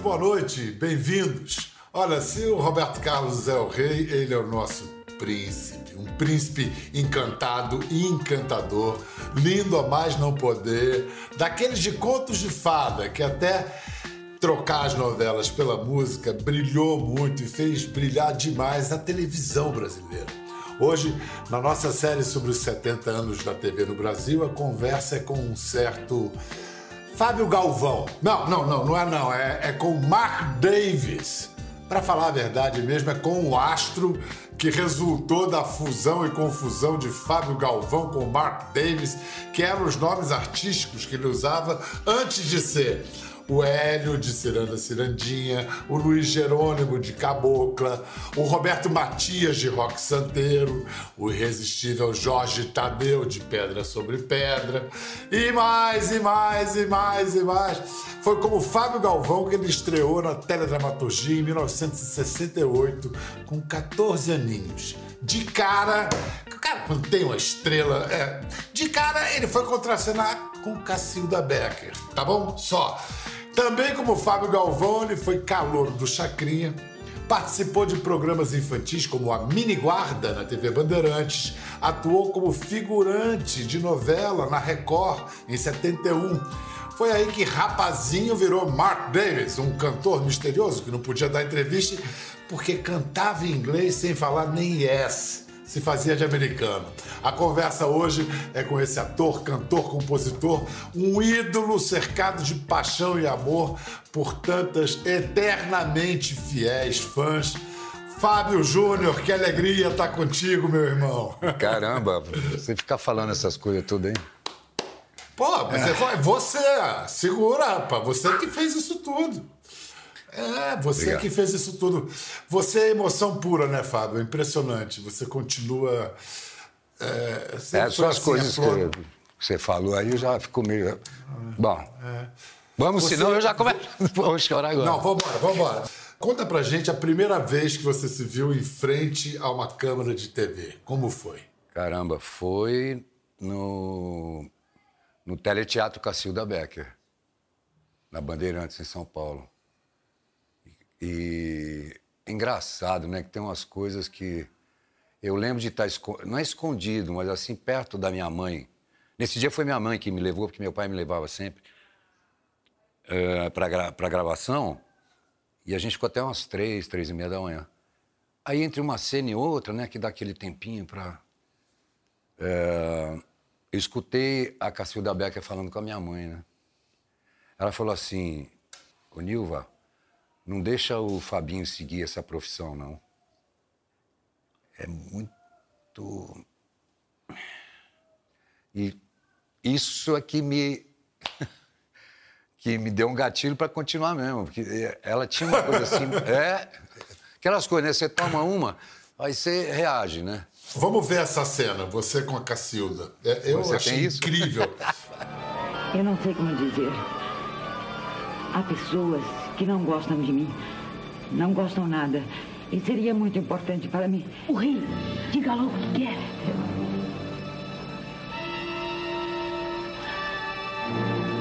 muito boa noite, bem-vindos. Olha, se o Roberto Carlos é o rei, ele é o nosso príncipe, um príncipe encantado e encantador, lindo a mais não poder, daqueles de contos de fada que até trocar as novelas pela música brilhou muito e fez brilhar demais a televisão brasileira. Hoje, na nossa série sobre os 70 anos da TV no Brasil, a conversa é com um certo Fábio Galvão. Não, não, não, não é não, é, é com Mark Davis. Para falar a verdade mesmo, é com o astro que resultou da fusão e confusão de Fábio Galvão com Mark Davis, que eram os nomes artísticos que ele usava antes de ser o Hélio de Ciranda Cirandinha, o Luiz Jerônimo de Cabocla, o Roberto Matias de Rock Santeiro, o irresistível Jorge Tadeu de Pedra sobre Pedra, e mais, e mais, e mais, e mais. Foi como Fábio Galvão que ele estreou na teledramaturgia em 1968, com 14 aninhos. De cara, cara, quando tem uma estrela, é, de cara ele foi contracenar com Cacilda Becker, tá bom? Só. Também como Fábio Galvão, ele foi calor do Chacrinha, participou de programas infantis como a Mini Guarda na TV Bandeirantes, atuou como figurante de novela na Record em 71. Foi aí que Rapazinho virou Mark Davis, um cantor misterioso que não podia dar entrevista porque cantava em inglês sem falar nem yes se fazia de americano. A conversa hoje é com esse ator, cantor, compositor, um ídolo cercado de paixão e amor por tantas eternamente fiéis fãs. Fábio Júnior, que alegria estar contigo, meu irmão. Caramba, você fica falando essas coisas tudo, hein? Pô, você, é. você segura, rapaz, você que fez isso tudo. É, você Obrigado. que fez isso tudo. Você é emoção pura, né, Fábio? É impressionante. Você continua. É, é só as assim, coisas que você falou aí, eu já fico meio. É. Bom. É. Vamos, você... senão eu já começo. Vamos chorar agora. Não, vamos embora, vamos embora. Conta pra gente a primeira vez que você se viu em frente a uma câmera de TV. Como foi? Caramba, foi no, no Teleteatro Cacilda Becker, na Bandeirantes, em São Paulo. E engraçado, né? Que tem umas coisas que eu lembro de estar escondido, não é escondido, mas assim perto da minha mãe. Nesse dia foi minha mãe que me levou, porque meu pai me levava sempre uh, eh, para gra gravação. E a gente ficou até umas três, três e meia da manhã. Aí entre uma cena e outra, né, que dá aquele tempinho para uh, eh, eu escutei a Cacilda Becker falando com a minha mãe, né? Ela falou assim, ô Nilva, não deixa o Fabinho seguir essa profissão, não. É muito. E isso é que me. que me deu um gatilho para continuar mesmo. Porque ela tinha uma coisa assim. é. Aquelas coisas, né? Você toma uma, aí você reage, né? Vamos ver essa cena, você com a Cacilda. É, eu você achei incrível. Eu não sei como dizer. Há pessoas que não gostam de mim. Não gostam nada. E seria muito importante para mim. O rei, diga logo o que quer.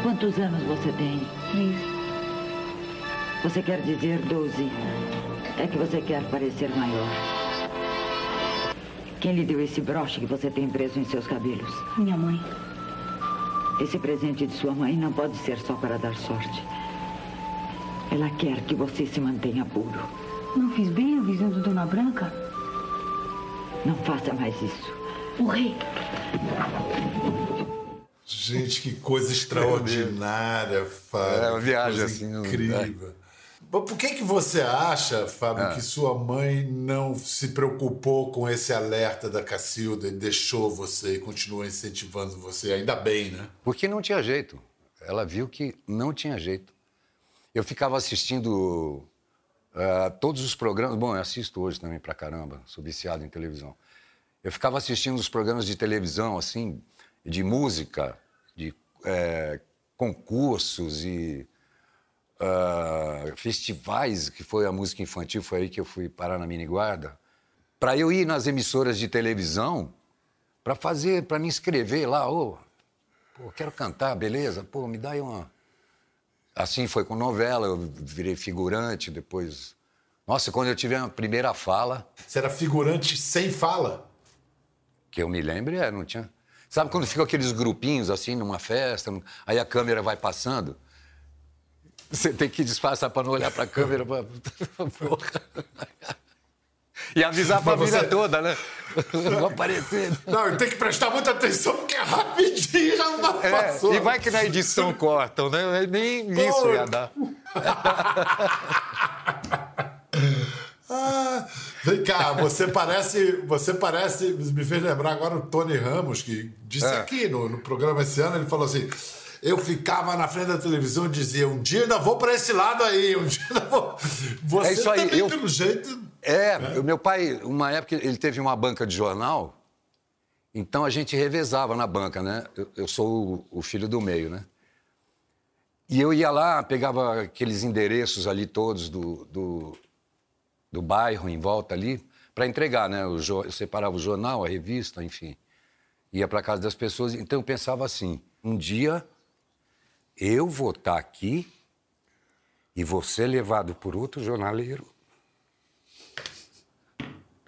Quantos anos você tem? Três. Você quer dizer doze? É que você quer parecer maior. Quem lhe deu esse broche que você tem preso em seus cabelos? Minha mãe. Esse presente de sua mãe não pode ser só para dar sorte. Ela quer que você se mantenha puro. Não fiz bem avisando Dona Branca? Não faça mais isso. O rei. Gente, que coisa extraordinária, Fábio. É uma viagem assim. Incrível. Por que, que você acha, Fábio, é. que sua mãe não se preocupou com esse alerta da Cacilda e deixou você e continuou incentivando você? Ainda bem, né? Porque não tinha jeito. Ela viu que não tinha jeito. Eu ficava assistindo uh, todos os programas. Bom, eu assisto hoje também pra caramba, sou viciado em televisão. Eu ficava assistindo os programas de televisão, assim, de música, de é, concursos e uh, festivais, que foi a música infantil, foi aí que eu fui parar na mini guarda. Para eu ir nas emissoras de televisão, para fazer, para me inscrever lá, oh, pô, quero cantar, beleza? Pô, me dá aí uma assim foi com novela, eu virei figurante, depois. Nossa, quando eu tive a primeira fala, Você era figurante sem fala. que eu me lembro, é, não tinha. Sabe quando ficam aqueles grupinhos assim numa festa, aí a câmera vai passando? Você tem que disfarçar para não olhar para a câmera. Pra... E avisar a família você- toda, né? Vou aparecer. Não, tem que prestar muita atenção porque é rapidinho já não É, passou. e vai que na edição cortam, né? Nem isso ia dar. Ah, vem cá, você parece, você parece, me fez lembrar agora o Tony Ramos, que disse É. aqui no, no programa esse ano, ele falou assim, eu ficava na frente da televisão e dizia, um dia ainda vou para esse lado aí, um dia ainda vou... Você É isso aí, também, eu- pelo jeito... É, o meu pai, uma época, ele teve uma banca de jornal, então a gente revezava na banca, né? Eu, eu sou o, o filho do meio, né? E eu ia lá, pegava aqueles endereços ali todos do, do, do bairro em volta ali, para entregar, né? Jo- eu separava o jornal, a revista, enfim. Ia para casa das pessoas. Então eu pensava assim: um dia eu vou estar aqui e vou ser levado por outro jornaleiro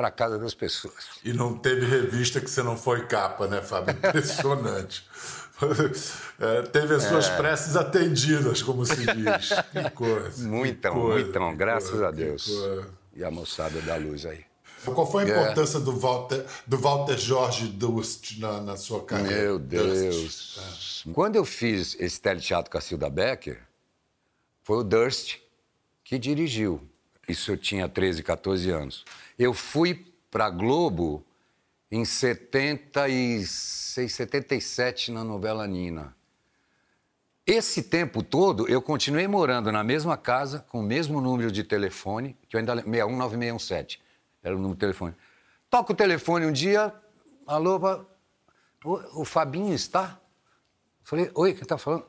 para casa das pessoas. E não teve revista que você não foi capa, né, Fábio? Impressionante. É, teve as suas preces atendidas, como se diz. Que coisa. Muitão, coisa, muitão, graças coisa, a Deus. E a moçada da luz aí. Qual foi a É. importância do Walter, do Walter Jorge Durst na, na sua carreira? Meu. Deus. Quando eu fiz esse teleteatro com a Cilda Becker, foi o Durst que dirigiu. Isso eu tinha 13, 14 anos. Eu fui para Globo em 76, 77 na novela Nina. Esse tempo todo, eu continuei morando na mesma casa, com o mesmo número de telefone, que eu ainda lembro, 619617, era o número de telefone. Toca o telefone um dia, alô, o, o Fabinho está? Falei, oi, quem está falando?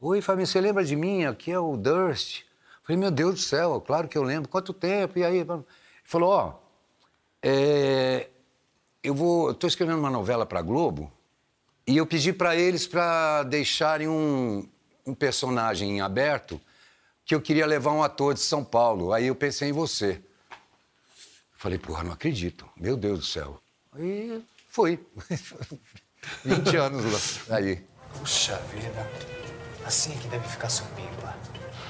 Oi, Fabinho, você lembra de mim? Aqui é o Durst. Falei, meu Deus do céu, claro que eu lembro. Quanto tempo? E aí? Ele falou, ó, é, eu vou, estou escrevendo uma novela para Globo e eu pedi para eles para deixarem um, um personagem em aberto que eu queria levar um ator de São Paulo. Aí eu pensei em você. Falei, porra, não acredito. Meu Deus do céu. Aí fui. 20 anos lá. Aí. Puxa vida. Assim é que deve ficar Supimpa.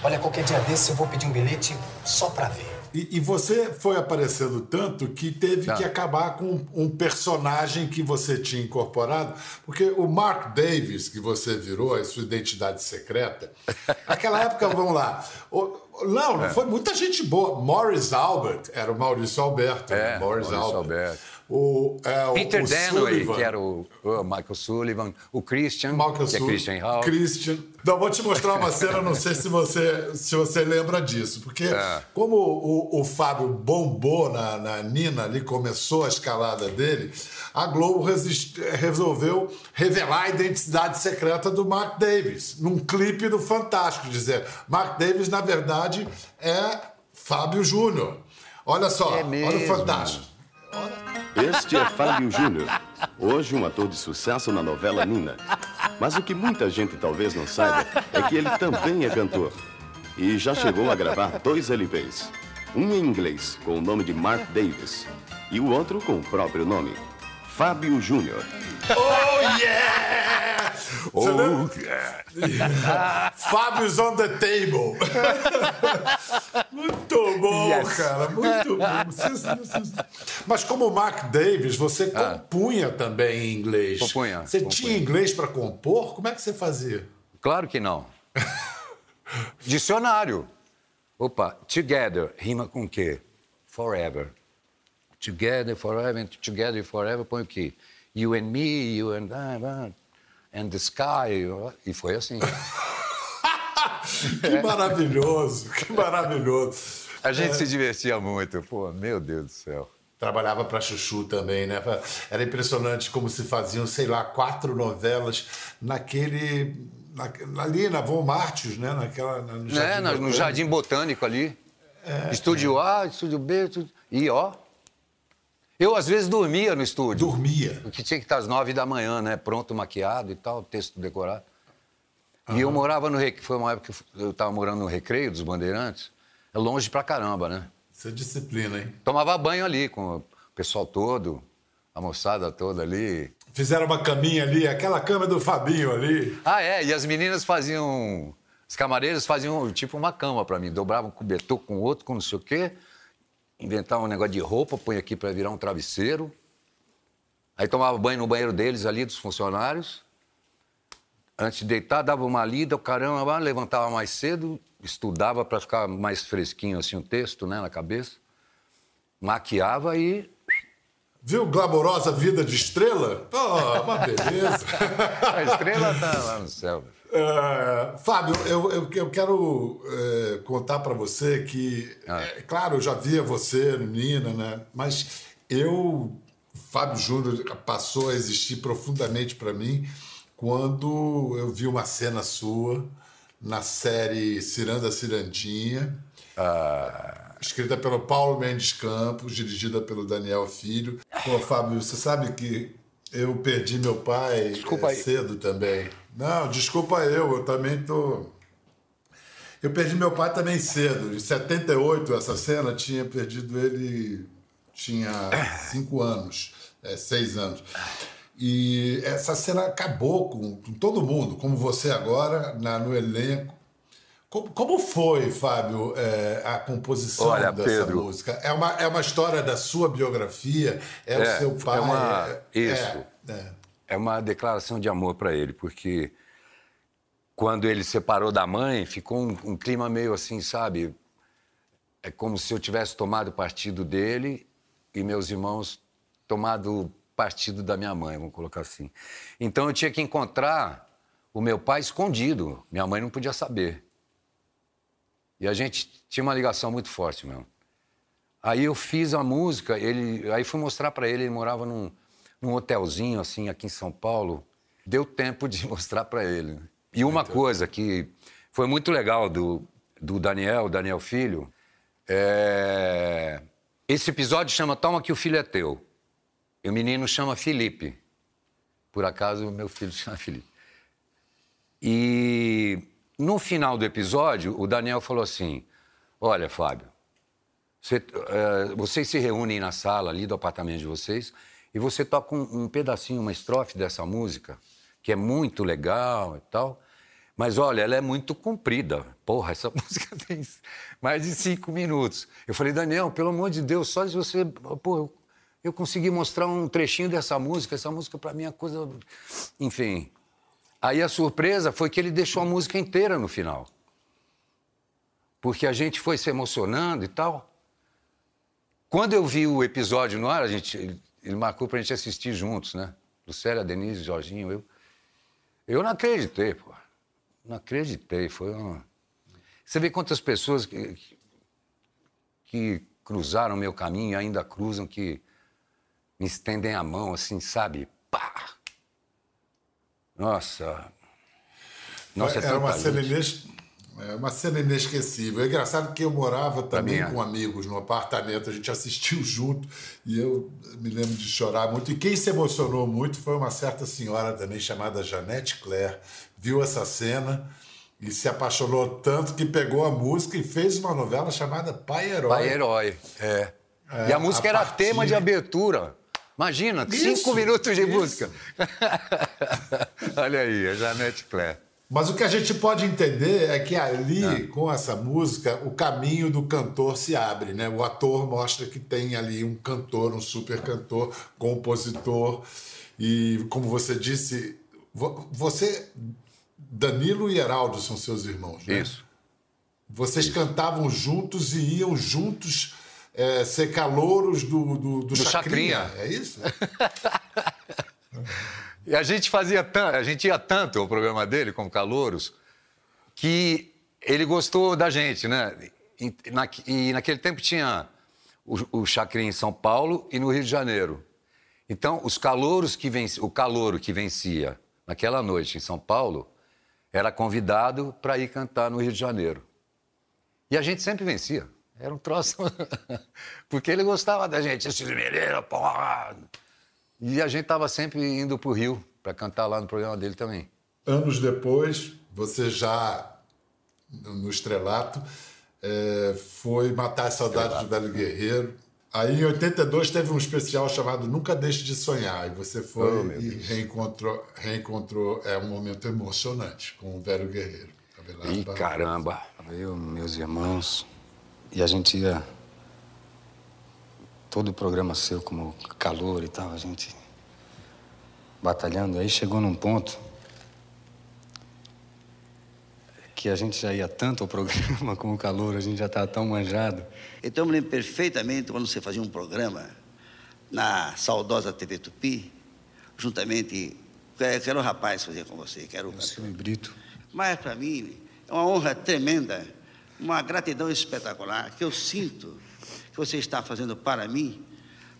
Olha, qualquer dia desse eu vou pedir um bilhete só pra ver. E, e você foi aparecendo tanto que teve Tá. que acabar com um personagem que você tinha incorporado, porque o Mark Davis, que você virou, a sua identidade secreta, naquela época, vamos lá. o- não, É. foi muita gente boa. Morris Albert, era o Maurício Alberto. né? É, Maurício Alberto. O, é, o- Peter o Sullivan. que era o, o Michael Sullivan, o Christian, Michael que é Christian Hall. Christian. Não, vou te mostrar uma cena, não sei se você, se você lembra disso. Porque É. como o, o Fábio bombou na, na Nina, ali começou a escalada dele, a Globo resist- resolveu revelar a identidade secreta do Mark Davis, num clipe do Fantástico, dizer, Mark Davis, na verdade, é Fábio Júnior. Olha só, É olha o. Fantástico. Este é Fábio Júnior, hoje um ator de sucesso na novela Nina. Mas o que muita gente talvez não saiba é que ele também é cantor. E já chegou a gravar dois LPs. Um em inglês, com o nome de Mark Davis, e o outro com o próprio nome, Fábio Júnior. Oh, yeah! Você lembra? Fábio's on the table. muito bom, Yes. cara. Muito bom. Mas como Mark Davis, você compunha também em inglês. Compunha, Você compunha. tinha inglês para compor? Como é que você fazia? Claro que não. Dicionário. Opa, together, rima com o quê? Forever. Together, forever, and together, forever, põe o quê? You and me, you and I, ah, and the sky. E foi assim. Que maravilhoso, que maravilhoso. A gente se divertia muito. Pô, meu Deus do céu. Trabalhava para Chuchu também, né? Era impressionante como se faziam, sei lá, quatro novelas naquele. na- ali na Von Martius, né? Naquela, na- no É, no. Jardim Botânico ali. estúdio A, estúdio B, estúdio... e ó. Eu, às vezes, dormia no estúdio. Dormia. Porque tinha que estar às nove da manhã, né? Pronto, maquiado e tal, texto decorado. E eu morava no Recreio, foi uma época que eu estava morando no Recreio dos Bandeirantes. É longe pra caramba, né? Isso é disciplina, hein? Tomava banho ali com o pessoal todo, a moçada toda ali. Fizeram uma caminha ali, aquela cama do Fabinho ali. Ah, é, e as meninas faziam. Os camareiros faziam tipo uma cama pra mim, dobravam um cobertor com outro, com não sei o quê, inventavam um negócio de roupa, põe aqui pra virar um travesseiro. Aí tomava banho no banheiro deles ali, dos funcionários. Antes de deitar, dava uma lida, o caramba, levantava mais cedo, estudava para ficar mais fresquinho assim o texto, né, na cabeça. Maquiava e Viu glamourosa vida de estrela? Oh, uma beleza. a estrela tá lá no céu. É, Fábio, eu, eu, eu quero é, contar para você que, Ah. é, claro, eu já via você, Nina, né? Mas eu, Fábio Júnior, passou a existir profundamente para mim quando eu vi uma cena sua na série Ciranda Cirandinha, escrita pelo Paulo Mendes Campos, dirigida pelo Daniel Filho. Pô, Fábio, você sabe que eu perdi meu pai Desculpa é, aí. cedo também. Não, desculpa eu, eu também tô. Eu perdi meu pai também cedo. Em 78, essa cena, tinha perdido ele. Tinha cinco anos, é, seis anos. E essa cena acabou com, com todo mundo, como você agora, na, no elenco. Como, como foi, Fábio, é, a composição Olha, dessa Pedro. música? É uma, é uma história da sua biografia? É, o É, seu pai? é uma- é- isso. é, é. Uma declaração de amor para ele, porque quando ele separou da mãe, ficou um, um clima meio assim, sabe? É como se eu tivesse tomado partido dele e meus irmãos tomado partido da minha mãe, vamos colocar assim. Então eu tinha que encontrar o meu pai escondido. Minha mãe não podia saber. E a gente tinha uma ligação muito forte mesmo. Aí eu fiz a música, ele, aí fui mostrar para ele, ele morava num, num hotelzinho assim aqui em São Paulo. Deu tempo de mostrar para ele. E uma coisa que foi muito legal do, do Daniel, Daniel Filho, é... esse episódio chama Toma que o filho é teu. E o menino chama Felipe. Por acaso, meu filho chama Felipe. E no final do episódio, o Daniel falou assim: Olha, Fábio, você, eh, vocês se reúnem na sala ali do apartamento de vocês e você toca um, um pedacinho, uma estrofe dessa música, que é muito legal e tal. Mas olha, ela é muito comprida. Porra, essa música tem mais de cinco minutos. Eu falei, Daniel, pelo amor de Deus, só se você. Pô, eu, consegui mostrar um trechinho dessa música. Essa música, para mim, é coisa. Enfim. Aí a surpresa foi que ele deixou a música inteira no final. Porque a gente foi se emocionando e tal. Quando eu vi o episódio no ar, a gente, ele, marcou pra gente assistir juntos, né? Lucélia, Denise, Jorginho, eu. Eu não acreditei, pô. Não acreditei. Foi uma... Você vê quantas pessoas que, que, cruzaram meu caminho e ainda cruzam, que me estendem a mão, assim, sabe? Pá! Nossa. Nossa, é Era uma ines- é uma cena inesquecível. É engraçado que eu morava também mim é. com amigos no apartamento, a gente assistiu junto e eu me lembro de chorar muito. E quem se emocionou muito foi uma certa senhora também chamada Janete Claire. Viu essa cena e se apaixonou tanto que pegou a música e fez uma novela chamada Pai Herói. Pai Herói, é. É, e a música a era partir- tema de abertura. Imagina, Isso, cinco minutos de isso. música. Olha aí, a Janete Claire. Mas o que a gente pode entender é que ali, Ah. com essa música, o caminho do cantor se abre, né? O ator mostra que tem ali um cantor, um super cantor, compositor. E, como você disse, vo- você, Danilo e Heraldo são seus irmãos, né? Isso. Vocês cantavam juntos e iam juntos eh, ser calouros do, do, do, Do Chacrinha. Chacrinha. É isso? E a gente fazia tanto, a gente ia tanto ao programa dele, como Calouros, que ele gostou da gente, né? E, na- e naquele tempo tinha o, o Chacrinha em São Paulo e no Rio de Janeiro. Então, os calouros que venci, o calouro que vencia naquela noite em São Paulo era convidado para ir cantar no Rio de Janeiro. E a gente sempre vencia. Era um troço. Porque ele gostava da gente. Esse mineiro, porra! E a gente estava sempre indo para o Rio para cantar lá no programa dele também. anos depois, você já no estrelato, é, foi Matar as Saudades do Velho Guerreiro. Aí em 82 teve um especial chamado Nunca Deixe de Sonhar. E você foi Oh, e Deus. reencontrou, reencontrou. É um momento emocionante com o Velho Guerreiro. Ih, caramba. Eu, meus irmãos, e a gente ia. Todo o programa seu, como calor e tal, a gente batalhando. Aí chegou num ponto que a gente já ia tanto ao programa com o calor, a gente já estava tão manjado. Então eu me lembro perfeitamente quando você fazia um programa na saudosa TV Tupi, juntamente. Que que era o rapaz que fazia com você, que era o O seu Brito. Mas para mim é uma honra tremenda, uma gratidão espetacular que eu sinto que você está fazendo para mim.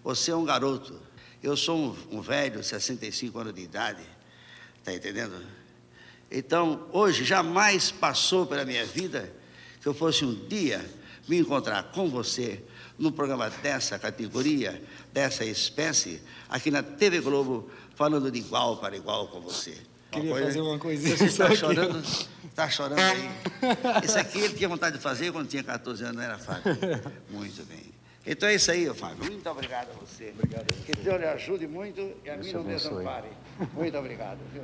Você é um garoto, eu sou um, um velho, 65 anos de idade, tá entendendo? Então, hoje jamais passou pela minha vida que eu fosse um dia me encontrar com você num programa dessa categoria, dessa espécie, aqui na TV Globo, falando de igual para igual com você. Queria coisa- fazer uma coisinha Você está chorando, está chorando aí. Isso aqui ele tinha vontade de fazer quando tinha 14 anos, não era Fábio? Muito bem. Então é isso aí, Fábio. Muito obrigado a você. Obrigado. Que Deus lhe ajude muito e a mim não desampare. Muito obrigado. Viu?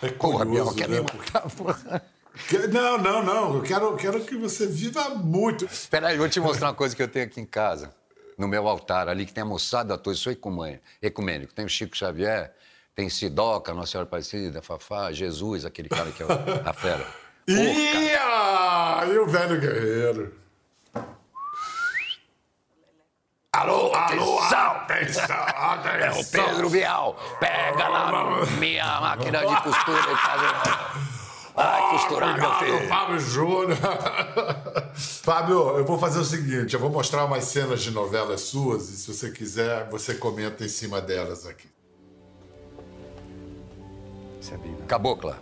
É Porra, Biel, curioso, quer né? me matar, porra. Que- Não, não, não. Eu quero, quero que você viva muito. Espera aí, eu vou te mostrar uma coisa que eu tenho aqui em casa. No meu altar, ali, que tem a moçada ator, sou ecumê- ecumênico. Tem o Chico Xavier, tem Sidoca, Nossa Senhora Aparecida, Fafá, Jesus, aquele cara que é a fera. Cara. E, o Velho Guerreiro? Alô, alô, atenção, É o atenção. Pedro Bial. Pega lá minha máquina de costura e faz... Vai costurar, meu filho. Fábio Júnior. Fábio, eu vou fazer o seguinte: eu vou mostrar umas cenas de novelas suas e, se você quiser, você comenta em cima delas aqui. Sabina. Cabocla.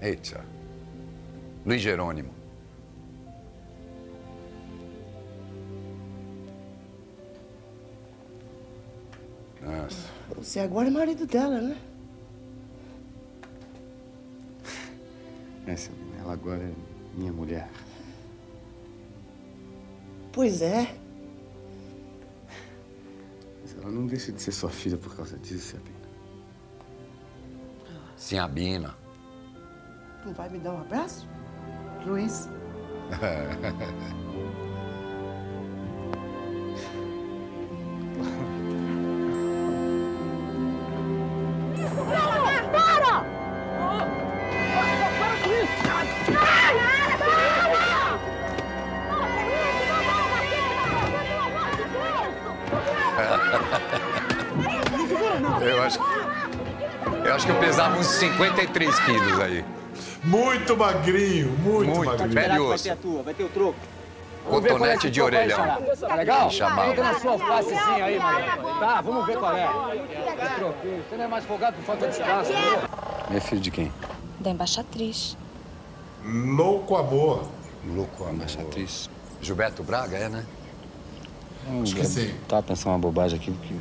Eita. Luiz Jerônimo. Nossa. Você agora é marido dela, né? É, Sabina, ela agora é minha mulher. Pois é. Mas ela não deixa de ser sua filha por causa disso, Sabina. Sinhabina. Não vai me dar um abraço? Luiz? eu acho que eu pesava uns 53 quilos aí. Muito magrinho, muito, Muito, magrinho. e osso. a tua, vai ter o troco. Cotonete de orelhão. Tá legal? Chamava. Fica na sua facezinha aí, Maria. Tá, vamos ver qual é. É. Você não é mais folgado por falta de espaço, né? É filho de quem? Da embaixatriz. Louco amor. Louco, a Atriz. Gilberto Braga, é, né? Acho que sim. Tava pensando uma bobagem aqui, porque.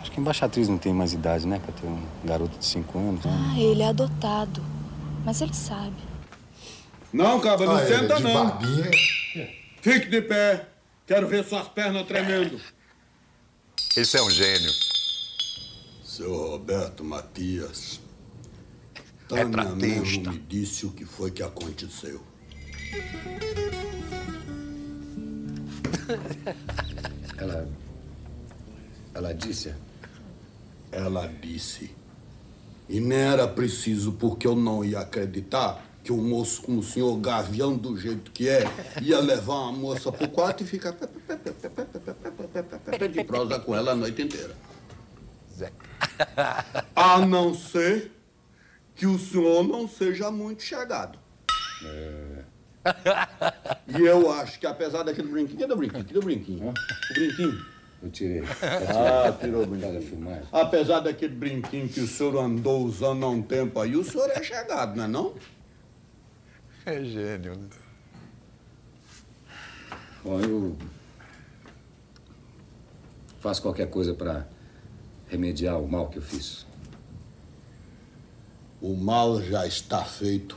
Acho que embaixatriz não tem mais idade, né? Pra ter um garoto de 5 anos. né? Ah, ele é adotado. Mas ele sabe. Não, cabra, não Ah, ele senta de não. barbinha. Fique de pé. Quero ver suas pernas tremendo. Esse é um gênio. Seu Roberto Matias, É Tânia tratista. mesmo me disse o que foi que aconteceu. Ela. Ela disse. Ela disse. E nem era preciso, porque eu não ia acreditar que um moço como o senhor Gavião, do jeito que é, ia levar uma moça pro quarto e ficar de prosa com ela a noite inteira. A não ser que o senhor não seja muito chegado. É. E eu acho que apesar daquele brinquinho, cadê o brinquinho? Cadê o brinquinho? O brinquinho. Eu tirei. Ah, tirou o brinquinho. filmagem. Apesar daquele brinquinho que o senhor andou usando há um tempo aí, o senhor é chegado, não é não? É gênio, né? Bom, eu. Faço qualquer coisa pra remediar o mal que eu fiz. O mal já está feito.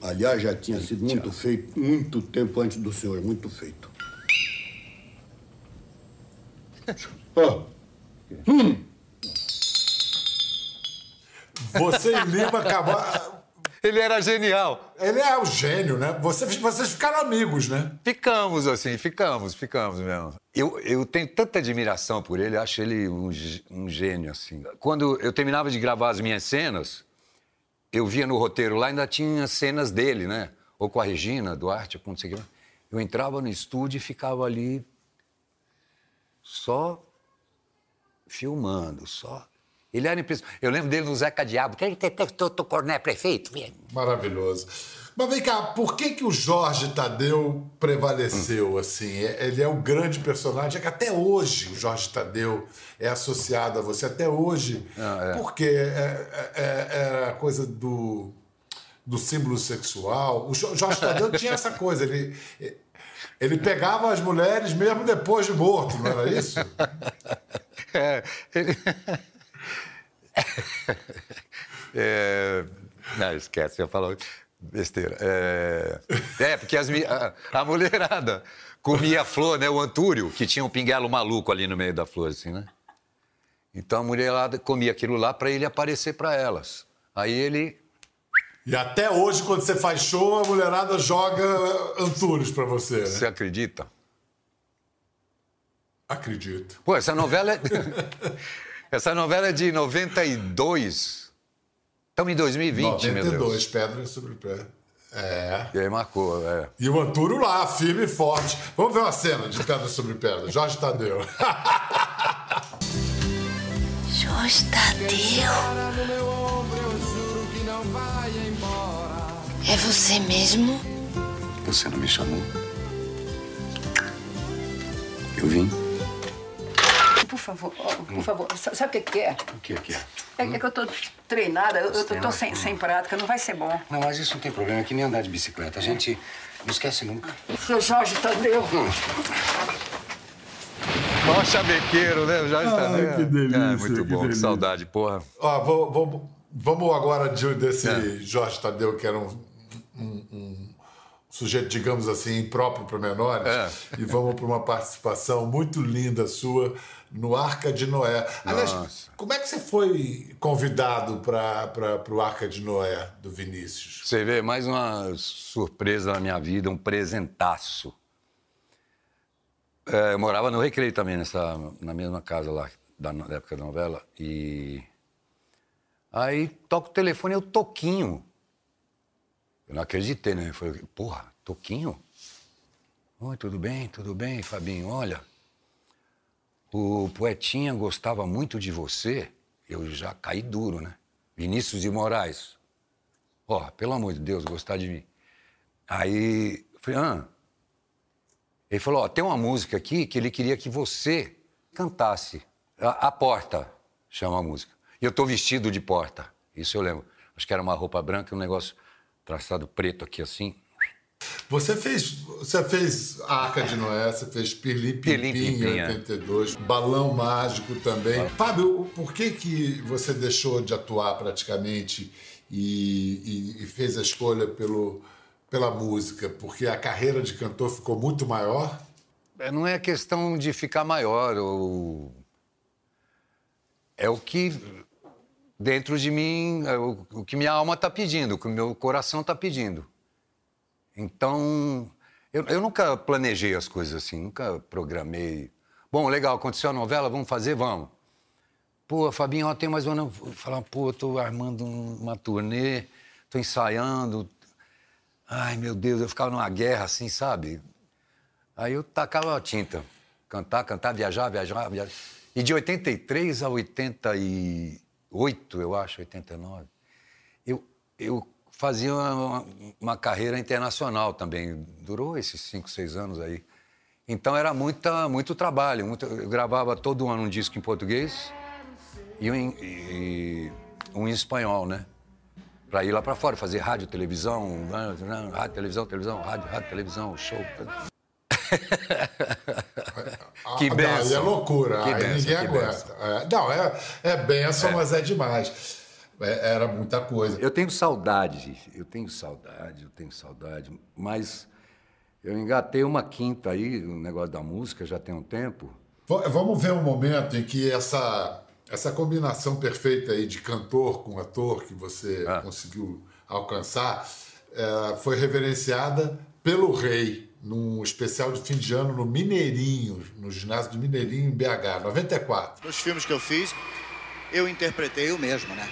Aliás, já tinha sido muito feito, muito tempo antes do senhor, muito feito. Hum. Você e Lima acabaram. Ele era genial. Ele é o gênio, né? Vocês, vocês ficaram amigos, né? Ficamos, assim, ficamos, ficamos mesmo. Eu, eu tenho tanta admiração por ele, acho ele um, um gênio, assim. Quando eu terminava de gravar as minhas cenas, eu via no roteiro lá, ainda tinha cenas dele, né? Ou com a Regina Duarte, ou com não sei o que. Eu entrava no estúdio e ficava ali só filmando, só ele era impressionante. Eu lembro dele no Zeca Diabo. Detectou o Corné prefeito? Maravilhoso. Mas vem cá, por que, que o Jorge Tadeu prevaleceu, hum. assim? É, ele é o grande personagem, é que até hoje o Jorge Tadeu é associado a você, até hoje. Ah, é. Por quê? É, é, é, a coisa do, do símbolo sexual. O Jorge Tadeu tinha essa coisa, ele, ele pegava as mulheres mesmo depois de morto, não era isso? É, é... Não, esquece, eu falo besteira. É, é porque as, a, a, mulherada comia a flor, né? O antúrio, que tinha um pinguelo maluco ali no meio da flor, assim, né? Então a mulherada comia aquilo lá para ele aparecer para elas. Aí ele. E até hoje, quando você faz show, a mulherada joga antúrios para você, né? Você acredita? Acredito. Pô, essa novela é. Essa novela é de 92. Estamos em 2020, 92, meu Deus. Pedra sobre Pedra. É. E aí marcou, é. E o Antúrio lá, firme e forte. Vamos ver uma cena de Pedra sobre Pedra. Jorge Tadeu. Jorge Tadeu. Você mesmo? Você não me chamou? Eu vim por favor, por favor. Sabe o que, é? O que, que é? É, é que eu tô treinada, eu, eu tô, tô sem, sem prática, não vai ser bom. Não, mas isso não tem problema, é que nem andar de bicicleta. A gente não esquece nunca. Seu Jorge Tadeu. Hum. Mó chavequeiro, né? O Jorge Tadeu. Que delícia. É, muito bom, que saudade, porra. Ó, vou, vou, vamos agora desse é. Jorge Tadeu, que era um, um, um sujeito, digamos assim, impróprio para menores, é. e vamos para uma participação muito linda sua no Arca de Noé. Aliás, Nossa. como é que você foi convidado para o Arca de Noé do Vinícius? Você vê, mais uma surpresa na minha vida, um presentaço. É, eu morava no Recreio também, nessa, na mesma casa lá, da, da época da novela, e... Aí toca o telefone, é o Toquinho. Eu não acreditei, né? Eu falei, porra, Toquinho? Oi, tudo bem, tudo bem, Fabinho? Olha, o Poetinha gostava muito de você, eu já caí duro, né? Vinícius de Moraes. Ó, oh, pelo amor de Deus, gostar de mim. Aí, eu falei, ah. Ele falou, ó, oh, tem uma música aqui que ele queria que você cantasse. A, a Porta, chama a música. E eu tô vestido de porta. Isso eu lembro. Acho que era uma roupa branca, um negócio traçado preto aqui assim. Você fez, você fez Arca de Noé, você fez Pirlim em 82, Balão Mágico também. Fábio, por que, que você deixou de atuar praticamente e, e, e fez a escolha pelo, pela música? Porque a carreira de cantor ficou muito maior? É, não é questão de ficar maior, ou... é o que dentro de mim, é o, que minha alma está pedindo, o que meu coração está pedindo. Então, eu, eu nunca planejei as coisas assim, nunca programei. Bom, legal, aconteceu a novela, vamos fazer? Vamos. Pô, Fabinho, ó, tem mais um ano. Falar, pô, tô armando uma turnê, tô ensaiando. Ai, meu Deus, eu ficava numa guerra assim, sabe? Aí eu tacava a tinta. Cantar, cantar, viajar, viajar, viajar. E de 83 a 88, eu acho, 89, eu, eu fazia uma, uma, carreira internacional também. Durou esses cinco, seis anos aí. Então era muita, muito trabalho. Muito, eu gravava todo ano um disco em português e um, e, um em espanhol, né? Para ir lá para fora, fazer rádio, televisão, rádio, televisão, televisão, rádio, rádio, televisão, show. que benção. Aí é loucura, que aí benção, ninguém aguenta. É, não, é, é benção, é. mas é demais. é- era muita coisa. Eu tenho saudade, eu tenho saudade, eu tenho saudade, mas eu engatei uma quinta aí, o negócio da música, já tem um tempo. V- Vamos ver um momento em que essa, essa combinação perfeita aí de cantor com ator que você conseguiu alcançar eh, foi reverenciada pelo rei num especial de fim de ano no Mineirinho, no ginásio do Mineirinho em BH, 94. Nos filmes que eu fiz, eu interpretei o mesmo, né?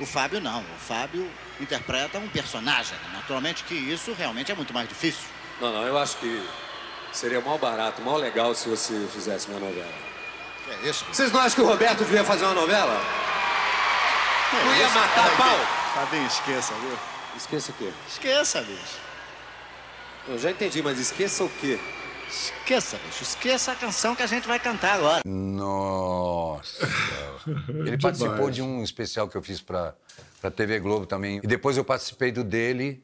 O Fábio não. O Fábio interpreta um personagem. né? Naturalmente que isso realmente é muito mais difícil. Não, não, eu acho que seria mal barato, mal legal se você fizesse uma novela. Que é isso? Vocês não acham que o Roberto devia fazer uma novela? Não ia isso? matar a pau? Fabinho, esqueça, viu? Esqueça o quê? Esqueça, bicho. Eu já entendi, mas esqueça o quê? Esqueça, bicho. Esqueça a canção que a gente vai cantar agora. Nossa! Ele participou de um especial que eu fiz pra, pra TV Globo também. E depois eu participei do dele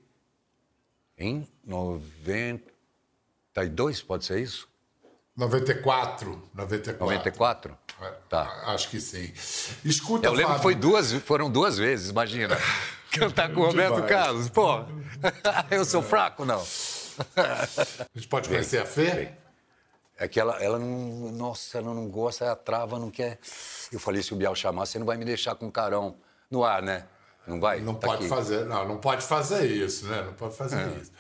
em 92, pode ser isso? 94, 94. 94? É, Tá. Acho que sim. Escuta, Eu lembro que Fábio. foi duas, foram duas vezes, imagina. Cantar com o Roberto. Carlos, pô. Eu sou fraco, não. A gente pode conhecer a Fê? É que ela, ela não. Nossa, ela não gosta, ela trava, não quer. Eu falei, se o Bial chamar, você não vai me deixar com carão no ar, né? Não vai? Não Tá pode aqui. fazer, não, não pode fazer isso, né? Não pode fazer É. isso.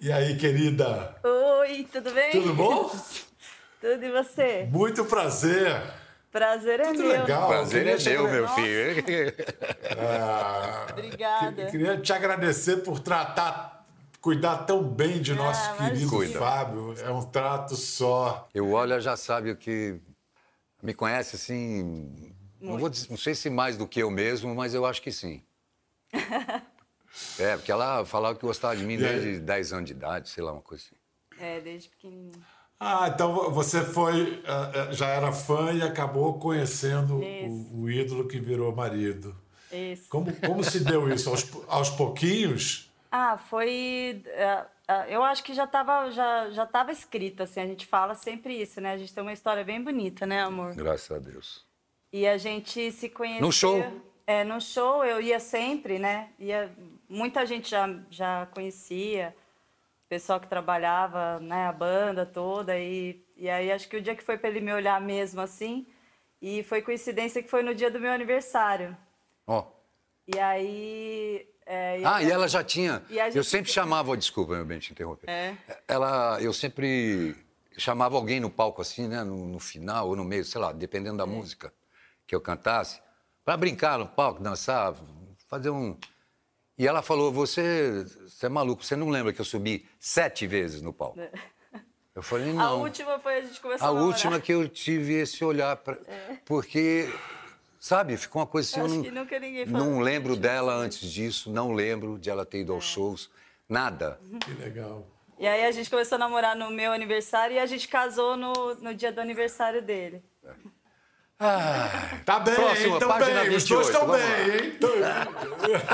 E aí, querida? Oi, tudo bem? Tudo bom? Tudo e você? Muito prazer. Prazer é Tudo meu. legal. Prazer é meu, meu filho. Ah, Obrigada. que- Queria te agradecer por tratar, cuidar tão bem de nosso Ah, querido imagina. Cuida. Fábio. É um trato só. Eu olho, já sabe o que. Me conhece assim. Não, vou dizer- não sei se mais do que eu mesmo, mas eu acho que sim. É, porque ela falava que gostava de mim E aí? desde 10 anos de idade, sei lá, uma coisa assim. É, desde pequenininho. Ah, então você foi, ah, ah, já era fã e acabou conhecendo o, o ídolo que virou marido. Isso. Como, como se deu isso? Aos, aos pouquinhos? Ah, foi. ah, ah, eu acho que já estava já, já tava escrito, assim. A gente fala sempre isso, né? A gente tem uma história bem bonita, né, amor? Graças a Deus. E a gente se conheceu. No show? É, no show eu ia sempre, né? Ia, muita gente já, já conhecia, pessoal que trabalhava, né? A banda toda. E, e aí acho que o dia que foi para ele me olhar mesmo assim, e foi coincidência que foi no dia do meu aniversário. Ó. E aí. É, Ah, aí- e ela já tinha. E a Eu gente- sempre chamava, desculpa, meu bem te interromper. É. Ela, eu sempre chamava alguém no palco assim, né, no, no final ou no meio, sei lá, dependendo da música que eu cantasse, para brincar no palco, dançar, fazer um. E ela falou: você, você é maluco, você não lembra que eu subi sete vezes no palco? Eu falei: A não. última foi a gente começou A a namorar. última que eu tive esse olhar, pra... É. porque, sabe, ficou uma coisa assim, eu Acho não, que nunca ninguém falou não lembro dela antes disso, não lembro de ela ter É. ido aos shows, nada. Que legal. E aí a gente começou a namorar no meu aniversário e a gente casou no, no dia do aniversário dele. Tá bem, Próxima, hein? Tão página bem. Os dois 28, estão bem, lá. hein?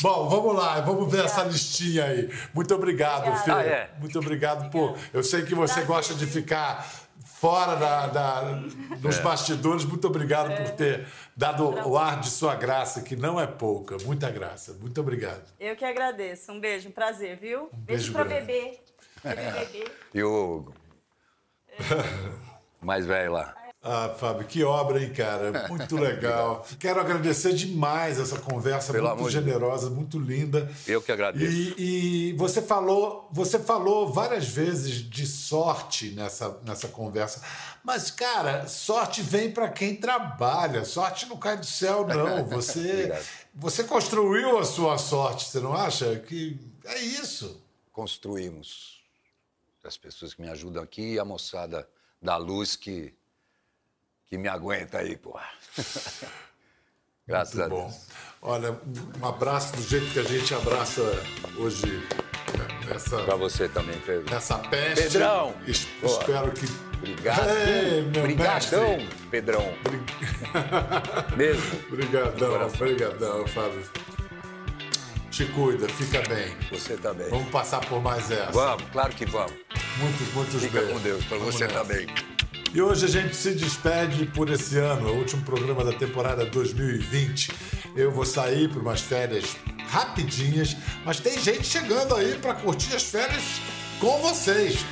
Bom, vamos lá, vamos ver essa listinha aí. Muito obrigado, Obrigada. Fê. Ah, é? Muito obrigado por. Eu sei que você gosta de ficar fora da, da- dos É. bastidores. Muito obrigado por ter dado o ar de sua graça, que não é pouca, muita graça. Muito obrigado. Eu que agradeço. Um beijo, um prazer, viu? beijo pra grande. bebê. Bebê, bebê. E o mais velho lá. Ah, Fábio, que obra, hein, cara? Muito legal. Quero agradecer demais essa conversa, Pelo muito amor de generosa, muito linda. Eu que agradeço. E, e você falou, você falou várias vezes de sorte nessa, nessa conversa. Mas, cara, sorte vem para quem trabalha. Sorte não cai do céu, não. Você, você construiu a sua sorte, você não acha? Que é isso. Construímos as pessoas que me ajudam aqui e a moçada da luz que, que me aguenta aí, porra. Graças Muito a bom. Deus. Olha, um abraço do jeito que a gente abraça hoje né, nessa, Pra você também, Pedro. nessa peste. Pedrão! Es- espero que. Obrigado. Ei, meu Obrigadão, mestre. Pedrão. Mesmo. Obrigadão, obrigadão, Fábio. Te cuida, fica bem. Você também. Vamos passar por mais essa. Vamos, claro que vamos. Muitos, muitos Fica beijos. com Deus, Vamos você nessa. também. E hoje a gente se despede por esse ano, o último programa da temporada 2020. Eu vou sair por umas férias rapidinhas, mas tem gente chegando aí para curtir as férias com vocês.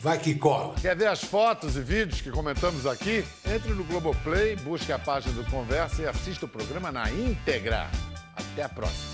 Vai que cola. Quer ver as fotos e vídeos que comentamos aqui? Entre no Globoplay, busque a página do Conversa e assista o programa na íntegra. Até a próxima.